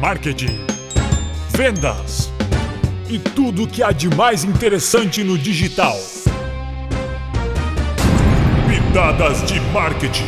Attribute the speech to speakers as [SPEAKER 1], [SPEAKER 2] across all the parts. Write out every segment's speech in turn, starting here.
[SPEAKER 1] marketing, vendas e tudo o que há de mais interessante no digital. Pitadas de marketing.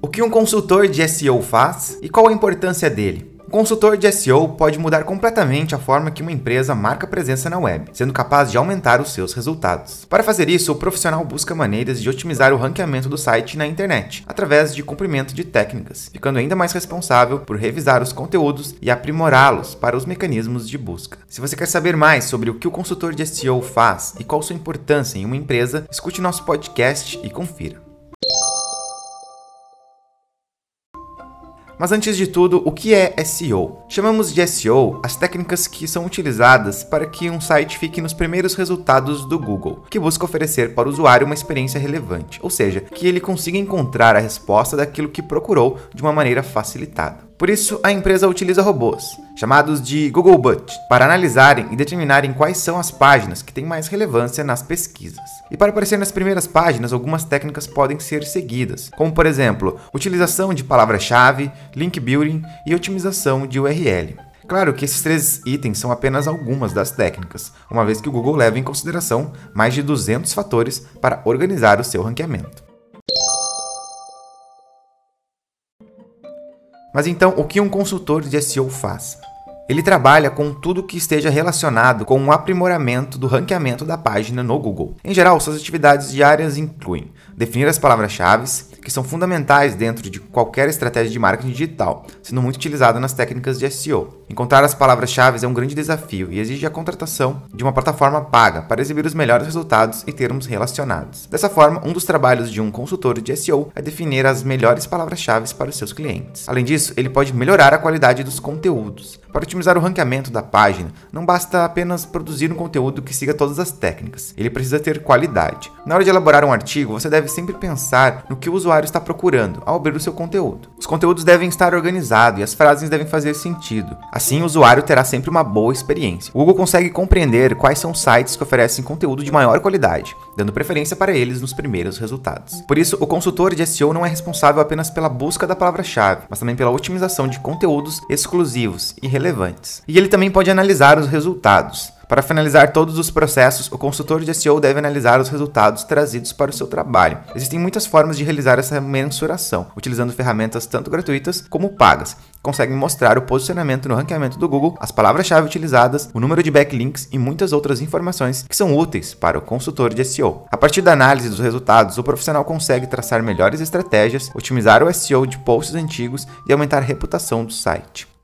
[SPEAKER 2] O que um consultor de SEO faz e qual a importância dele? O consultor de SEO pode mudar completamente a forma que uma empresa marca presença na web, sendo capaz de aumentar os seus resultados. Para fazer isso, o profissional busca maneiras de otimizar o ranqueamento do site na internet, através de cumprimento de técnicas, ficando ainda mais responsável por revisar os conteúdos e aprimorá-los para os mecanismos de busca. Se você quer saber mais sobre o que o consultor de SEO faz e qual sua importância em uma empresa, escute nosso podcast e confira. Mas antes de tudo, o que é SEO? Chamamos de SEO as técnicas que são utilizadas para que um site fique nos primeiros resultados do Google, que busca oferecer para o usuário uma experiência relevante, ou seja, que ele consiga encontrar a resposta daquilo que procurou de uma maneira facilitada. Por isso, a empresa utiliza robôs, chamados de Googlebot, para analisarem e determinarem quais são as páginas que têm mais relevância nas pesquisas. E para aparecer nas primeiras páginas, algumas técnicas podem ser seguidas, como por exemplo, utilização de palavra-chave, link building e otimização de URL. Claro que esses três itens são apenas algumas das técnicas, uma vez que o Google leva em consideração mais de 200 fatores para organizar o seu ranqueamento. Mas então, o que um consultor de SEO faz? Ele trabalha com tudo que esteja relacionado com o aprimoramento do ranqueamento da página no Google. Em geral, suas atividades diárias incluem definir as palavras-chave, que são fundamentais dentro de qualquer estratégia de marketing digital, sendo muito utilizada nas técnicas de SEO. Encontrar as palavras-chave é um grande desafio e exige a contratação de uma plataforma paga para exibir os melhores resultados e termos relacionados. Dessa forma, um dos trabalhos de um consultor de SEO é definir as melhores palavras-chave para os seus clientes. Além disso, ele pode melhorar a qualidade dos conteúdos. Para otimizar o ranqueamento da página, não basta apenas produzir um conteúdo que siga todas as técnicas, ele precisa ter qualidade. Na hora de elaborar um artigo, você deve sempre pensar no que o usuário está procurando ao abrir o seu conteúdo. Os conteúdos devem estar organizados e as frases devem fazer sentido. Assim, o usuário terá sempre uma boa experiência. O Google consegue compreender quais são os sites que oferecem conteúdo de maior qualidade, dando preferência para eles nos primeiros resultados. Por isso, o consultor de SEO não é responsável apenas pela busca da palavra-chave, mas também pela otimização de conteúdos exclusivos e relevantes. E ele também pode analisar os resultados. Para finalizar todos os processos, o consultor de SEO deve analisar os resultados trazidos para o seu trabalho. Existem muitas formas de realizar essa mensuração, utilizando ferramentas tanto gratuitas como pagas. Conseguem mostrar o posicionamento no ranqueamento do Google, as palavras-chave utilizadas, o número de backlinks e muitas outras informações que são úteis para o consultor de SEO. A partir da análise dos resultados, o profissional consegue traçar melhores estratégias, otimizar o SEO de posts antigos e aumentar a reputação do site.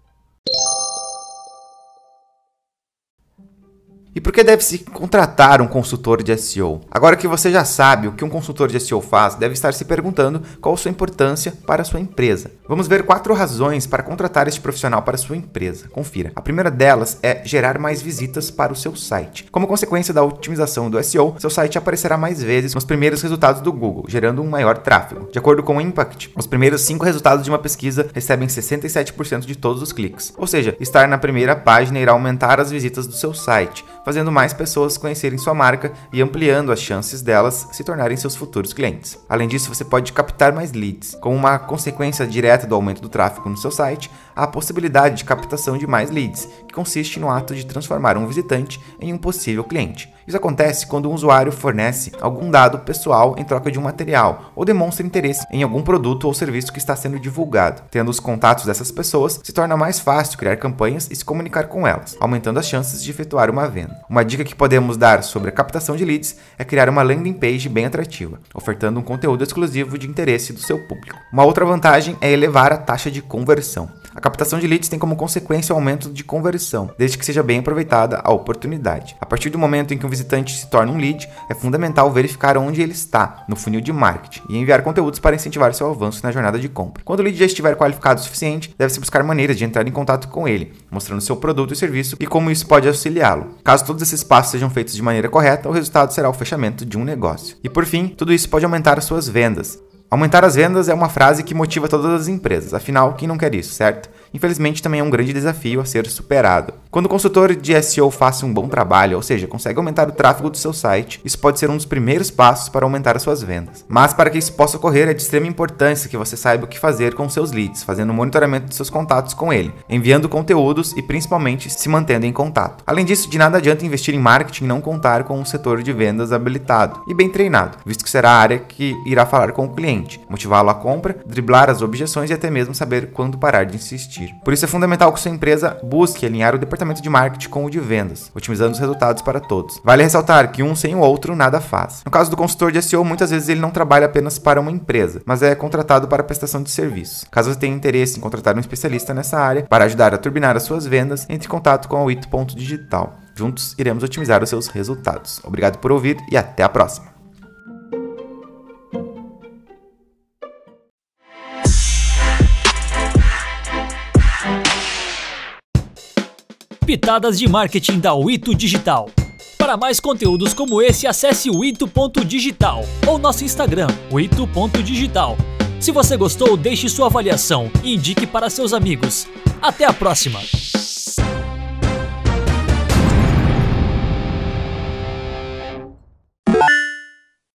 [SPEAKER 2] Por que deve-se contratar um consultor de SEO? Agora que você já sabe o que um consultor de SEO faz, deve estar se perguntando qual a sua importância para a sua empresa. Vamos ver quatro razões para contratar este profissional para a sua empresa. Confira. A primeira delas é gerar mais visitas para o seu site. Como consequência da otimização do SEO, seu site aparecerá mais vezes nos primeiros resultados do Google, gerando um maior tráfego. De acordo com o Impact, os primeiros cinco resultados de uma pesquisa recebem 67% de todos os cliques. Ou seja, estar na primeira página irá aumentar as visitas do seu site fazendo mais pessoas conhecerem sua marca e ampliando as chances delas se tornarem seus futuros clientes. Além disso, você pode captar mais leads. Como uma consequência direta do aumento do tráfego no seu site, há a possibilidade de captação de mais leads, que consiste no ato de transformar um visitante em um possível cliente. Isso acontece quando um usuário fornece algum dado pessoal em troca de um material ou demonstra interesse em algum produto ou serviço que está sendo divulgado. Tendo os contatos dessas pessoas, se torna mais fácil criar campanhas e se comunicar com elas, aumentando as chances de efetuar uma venda. Uma dica que podemos dar sobre a captação de leads é criar uma landing page bem atrativa, ofertando um conteúdo exclusivo de interesse do seu público. Uma outra vantagem é elevar a taxa de conversão. A captação de leads tem como consequência o aumento de conversão, desde que seja bem aproveitada a oportunidade. A partir do momento em que um visitante se torna um lead, é fundamental verificar onde ele está no funil de marketing e enviar conteúdos para incentivar seu avanço na jornada de compra. Quando o lead já estiver qualificado o suficiente, deve-se buscar maneiras de entrar em contato com ele, mostrando seu produto e serviço e como isso pode auxiliá-lo. Caso todos esses passos sejam feitos de maneira correta, o resultado será o fechamento de um negócio. E por fim, tudo isso pode aumentar as suas vendas. Aumentar as vendas é uma frase que motiva todas as empresas, afinal, quem não quer isso, certo? Infelizmente também é um grande desafio a ser superado. Quando o consultor de SEO faz um bom trabalho, ou seja, consegue aumentar o tráfego do seu site, isso pode ser um dos primeiros passos para aumentar as suas vendas. Mas para que isso possa ocorrer, é de extrema importância que você saiba o que fazer com seus leads, fazendo o monitoramento de seus contatos com ele, enviando conteúdos e principalmente se mantendo em contato. Além disso, de nada adianta investir em marketing e não contar com um setor de vendas habilitado e bem treinado, visto que será a área que irá falar com o cliente, motivá-lo à compra, driblar as objeções e até mesmo saber quando parar de insistir. Por isso é fundamental que sua empresa busque alinhar o departamento de marketing com o de vendas, otimizando os resultados para todos. Vale ressaltar que um sem o outro nada faz. No caso do consultor de SEO, muitas vezes ele não trabalha apenas para uma empresa, mas é contratado para prestação de serviços. Caso você tenha interesse em contratar um especialista nessa área para ajudar a turbinar as suas vendas, entre em contato com a Wito.digital. Juntos iremos otimizar os seus resultados. Obrigado por ouvir e até a próxima.
[SPEAKER 3] Pitadas de marketing da Wito Digital. Para mais conteúdos como esse, acesse o ito.digital ou nosso Instagram, ito.digital. Se você gostou, deixe sua avaliação e indique para seus amigos. Até a próxima!